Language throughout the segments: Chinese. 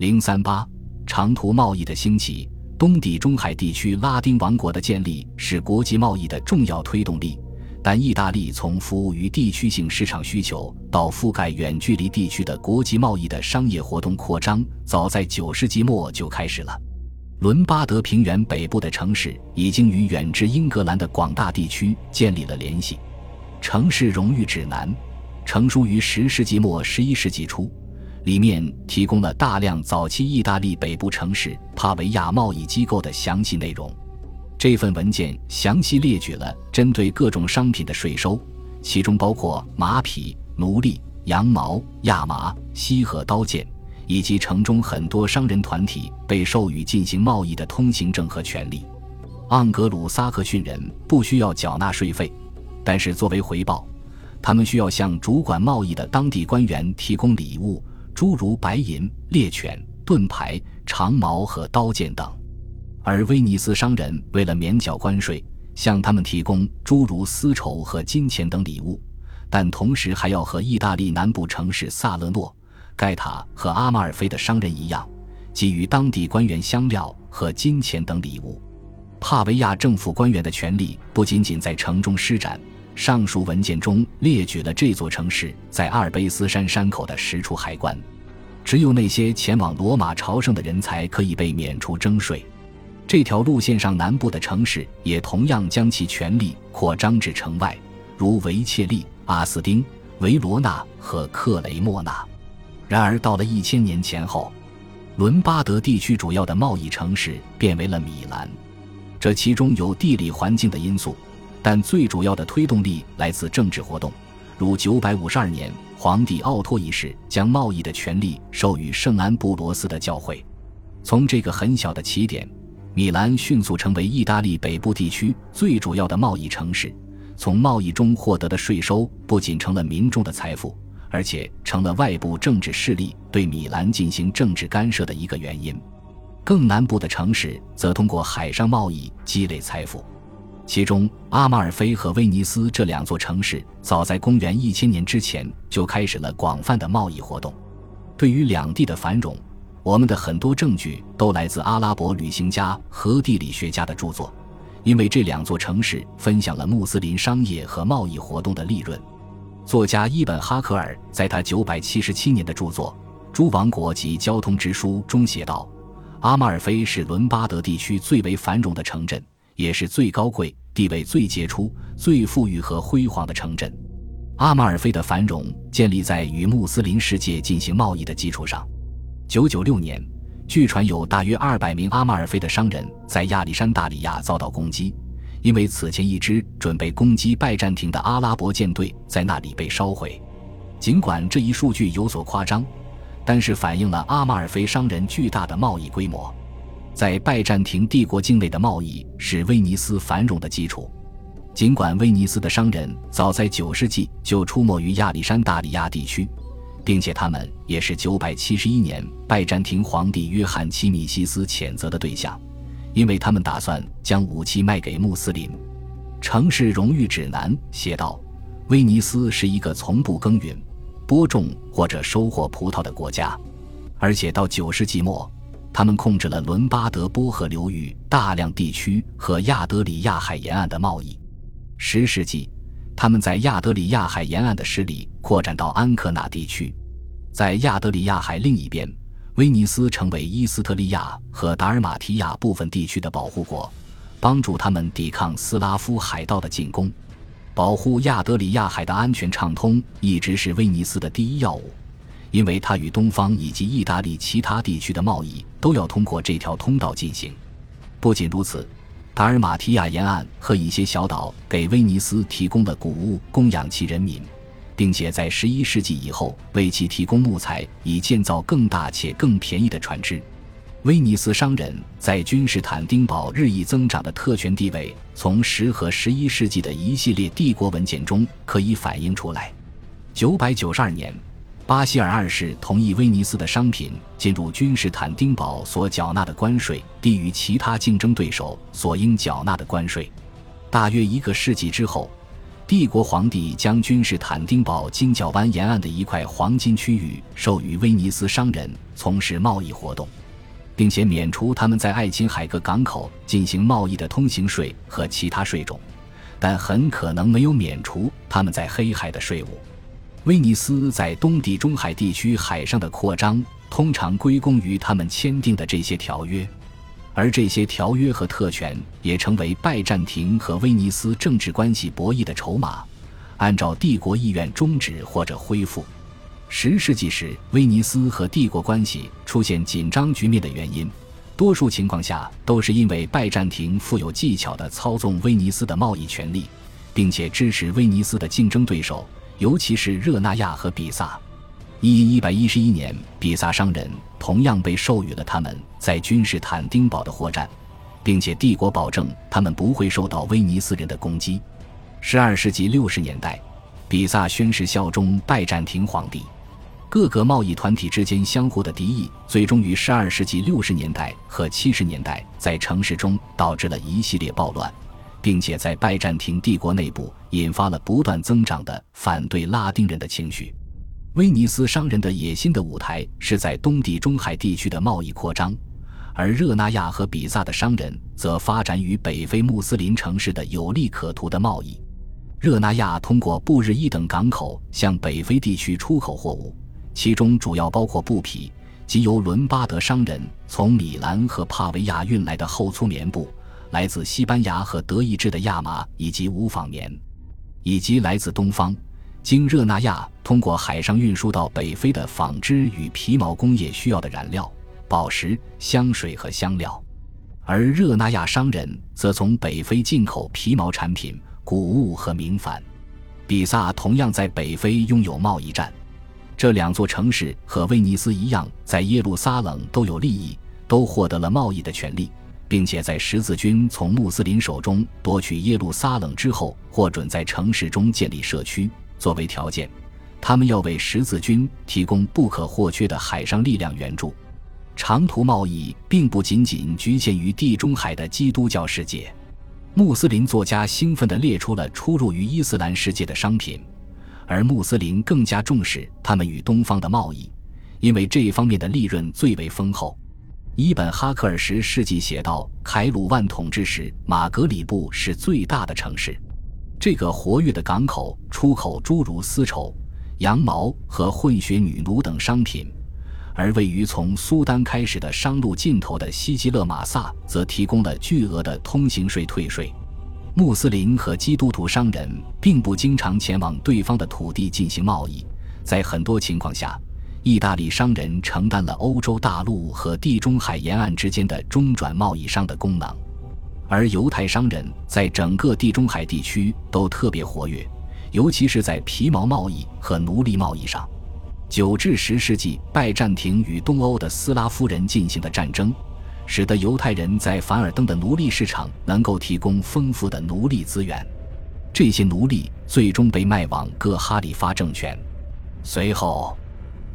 零三八长途贸易的兴起，东地中海地区拉丁王国的建立是国际贸易的重要推动力。但意大利从服务于地区性市场需求到覆盖远距离地区的国际贸易的商业活动扩张，早在九世纪末就开始了。伦巴德平原北部的城市已经与远至英格兰的广大地区建立了联系。城市荣誉指南成书于十世纪末十一世纪初，里面提供了大量早期意大利北部城市帕维亚贸易机构的详细内容。这份文件详细列举了针对各种商品的税收，其中包括马匹、奴隶、羊毛、亚麻、锡和刀剑，以及城中很多商人团体被授予进行贸易的通行证和权利。盎格鲁撒克逊人不需要缴纳税费，但是作为回报，他们需要向主管贸易的当地官员提供礼物，诸如白银、猎犬、盾牌、长矛和刀剑等。而威尼斯商人为了免缴关税，向他们提供诸如丝绸和金钱等礼物，但同时还要和意大利南部城市萨勒诺、盖塔和阿马尔菲的商人一样，给予当地官员香料和金钱等礼物。帕维亚政府官员的权力不仅仅在城中施展，上述文件中列举了这座城市在阿尔卑斯山山口的十处海关，只有那些前往罗马朝圣的人才可以被免除征税。这条路线上南部的城市也同样将其权力扩张至城外，如维切利、阿斯丁、维罗纳和克雷莫纳。然而，到了一千年前后，伦巴德地区主要的贸易城市变为了米兰。这其中有地理环境的因素，但最主要的推动力来自政治活动，如952年皇帝奥托一世将贸易的权利授予圣安布罗斯的教会。从这个很小的起点。米兰迅速成为意大利北部地区最主要的贸易城市，从贸易中获得的税收不仅成了民众的财富，而且成了外部政治势力对米兰进行政治干涉的一个原因。更南部的城市则通过海上贸易积累财富，其中阿马尔菲和威尼斯这两座城市早在公元一千年之前就开始了广泛的贸易活动。对于两地的繁荣。我们的很多证据都来自阿拉伯旅行家和地理学家的著作，因为这两座城市分享了穆斯林商业和贸易活动的利润。作家伊本哈克尔在他977年的著作《诸王国及交通之书》中写道：“阿马尔菲是伦巴德地区最为繁荣的城镇，也是最高贵、地位最杰出、最富裕和辉煌的城镇。阿马尔菲的繁荣建立在与穆斯林世界进行贸易的基础上。”九九六年，据传有大约二百名阿马尔菲的商人在亚历山大里亚遭到攻击，因为此前一支准备攻击拜占庭的阿拉伯舰队在那里被烧毁。尽管这一数据有所夸张，但是反映了阿马尔菲商人巨大的贸易规模。在拜占庭帝国境内的贸易是威尼斯繁荣的基础。尽管威尼斯的商人早在九世纪就出没于亚历山大里亚地区。并且他们也是971年拜占庭皇帝约翰七米西斯谴责的对象，因为他们打算将武器卖给穆斯林。城市荣誉指南写道：“威尼斯是一个从不耕耘、播种或者收获葡萄的国家，而且到九世纪末，他们控制了伦巴德波河流域大量地区和亚德里亚海沿岸的贸易。十世纪。”他们在亚德里亚海沿岸的势力扩展到安科纳地区，在亚德里亚海另一边，威尼斯成为伊斯特利亚和达尔马提亚部分地区的保护国，帮助他们抵抗斯拉夫海盗的进攻。保护亚德里亚海的安全畅通一直是威尼斯的第一要务，因为它与东方以及意大利其他地区的贸易都要通过这条通道进行。不仅如此。达尔马提亚沿岸和一些小岛给威尼斯提供了谷物供养其人民，并且在十一世纪以后为其提供木材，以建造更大且更便宜的船只。威尼斯商人在君士坦丁堡日益增长的特权地位，从十和十一世纪的一系列帝国文件中可以反映出来。九百九十二年。巴希尔二世同意威尼斯的商品进入君士坦丁堡所缴纳的关税低于其他竞争对手所应缴纳的关税。大约一个世纪之后，帝国皇帝将君士坦丁堡金角湾沿岸的一块黄金区域授予威尼斯商人从事贸易活动，并且免除他们在爱琴海各港口进行贸易的通行税和其他税种，但很可能没有免除他们在黑海的税务。威尼斯在东地中海地区海上的扩张，通常归功于他们签订的这些条约。而这些条约和特权也成为拜占庭和威尼斯政治关系博弈的筹码，按照帝国意愿终止或者恢复。十世纪时，威尼斯和帝国关系出现紧张局面的原因，多数情况下都是因为拜占庭富有技巧地操纵威尼斯的贸易权利，并且支持威尼斯的竞争对手，尤其是热那亚和比萨。一一百一十一年，比萨商人同样被授予了他们在君士坦丁堡的货站，并且帝国保证他们不会受到威尼斯人的攻击。十二世纪六十年代，比萨宣誓效忠拜占庭皇帝。各个贸易团体之间相互的敌意，最终于十二世纪六十年代和七十年代在城市中导致了一系列暴乱，并且在拜占庭帝国内部引发了不断增长的反对拉丁人的情绪。威尼斯商人的野心的舞台是在东地中海地区的贸易扩张，而热那亚和比萨的商人则发展与北非穆斯林城市的有利可图的贸易。热那亚通过布日伊等港口向北非地区出口货物，其中主要包括布匹，即由伦巴德商人从米兰和帕维亚运来的厚粗棉布，来自西班牙和德意志的亚麻以及无纺棉，以及来自东方。经热那亚通过海上运输到北非的纺织与皮毛工业需要的燃料、宝石、香水和香料，而热那亚商人则从北非进口皮毛产品、谷物和明矾。比萨同样在北非拥有贸易站。这两座城市和威尼斯一样，在耶路撒冷都有利益，都获得了贸易的权利，并且在十字军从穆斯林手中夺取耶路撒冷之后，获准在城市中建立社区。作为条件，他们要为十字军提供不可或缺的海上力量援助。长途贸易并不仅仅局限于地中海的基督教世界。穆斯林作家兴奋地列出了出入于伊斯兰世界的商品，而穆斯林更加重视他们与东方的贸易，因为这一方面的利润最为丰厚。伊本哈克尔十世纪写道：“凯鲁万统治时，马格里布是最大的城市。”这个活跃的港口出口诸如丝绸、羊毛和混血女奴等商品，而位于从苏丹开始的商路尽头的西吉勒马萨则提供了巨额的通行税退税。穆斯林和基督徒商人并不经常前往对方的土地进行贸易，在很多情况下，意大利商人承担了欧洲大陆和地中海沿岸之间的中转贸易商的功能。而犹太商人在整个地中海地区都特别活跃，尤其是在皮毛贸易和奴隶贸易上。九至十世纪，拜占庭与东欧的斯拉夫人进行的战争，使得犹太人在凡尔登的奴隶市场能够提供丰富的奴隶资源。这些奴隶最终被卖往各哈里发政权。随后，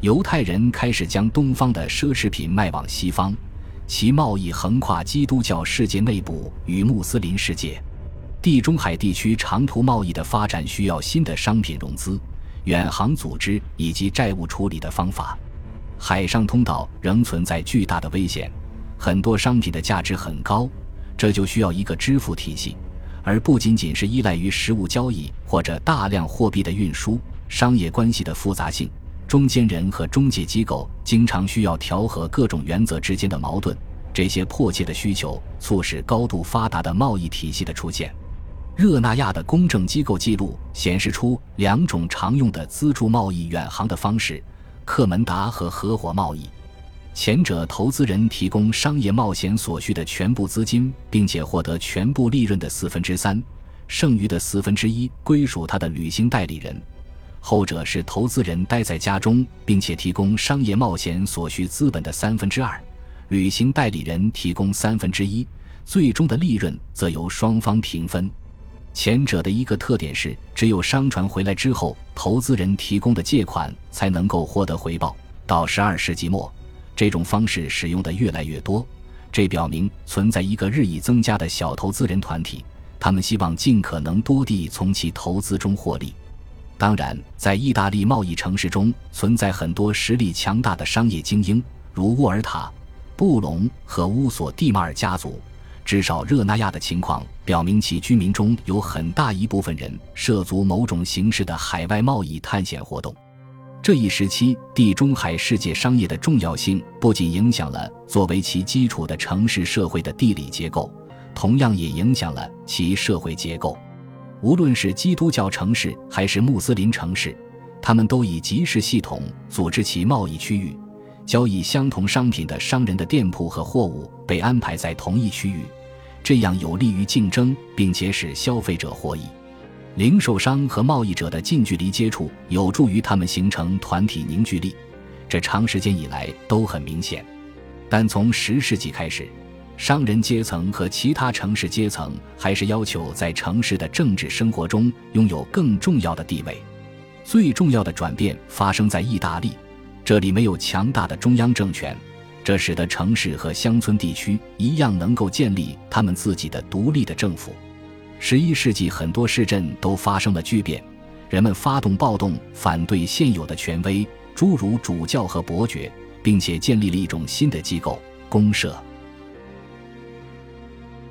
犹太人开始将东方的奢侈品卖往西方。其贸易横跨基督教世界内部与穆斯林世界，地中海地区长途贸易的发展需要新的商品融资、远航组织以及债务处理的方法。海上通道仍存在巨大的危险，很多商品的价值很高，这就需要一个支付体系，而不仅仅是依赖于实物交易或者大量货币的运输。商业关系的复杂性。中间人和中介机构经常需要调和各种原则之间的矛盾，这些迫切的需求促使高度发达的贸易体系的出现。热那亚的公证机构记录显示出两种常用的资助贸易远航的方式：克门达和合伙贸易。前者投资人提供商业冒险所需的全部资金，并且获得全部利润的四分之三，剩余的四分之一归属他的旅行代理人。后者是投资人待在家中，并且提供商业冒险所需资本的三分之二，旅行代理人提供三分之一，最终的利润则由双方平分。前者的一个特点是，只有商船回来之后，投资人提供的借款才能够获得回报。到十二世纪末，这种方式使用的越来越多，这表明存在一个日益增加的小投资人团体。他们希望尽可能多地从其投资中获利。当然，在意大利贸易城市中存在很多实力强大的商业精英，如沃尔塔、布隆和乌索蒂马尔家族。至少，热那亚的情况表明，其居民中有很大一部分人涉足某种形式的海外贸易探险活动。这一时期，地中海世界商业的重要性不仅影响了作为其基础的城市社会的地理结构，同样也影响了其社会结构。无论是基督教城市还是穆斯林城市，他们都以集市系统组织其贸易区域，交易相同商品的商人的店铺和货物被安排在同一区域，这样有利于竞争，并且使消费者获益。零售商和贸易者的近距离接触有助于他们形成团体凝聚力，这长时间以来都很明显。但从十世纪开始，商人阶层和其他城市阶层还是要求在城市的政治生活中拥有更重要的地位。最重要的转变发生在意大利，这里没有强大的中央政权，这使得城市和乡村地区一样能够建立他们自己的独立的政府。十一世纪，很多市镇都发生了巨变，人们发动暴动，反对现有的权威，诸如主教和伯爵，并且建立了一种新的机构——公社。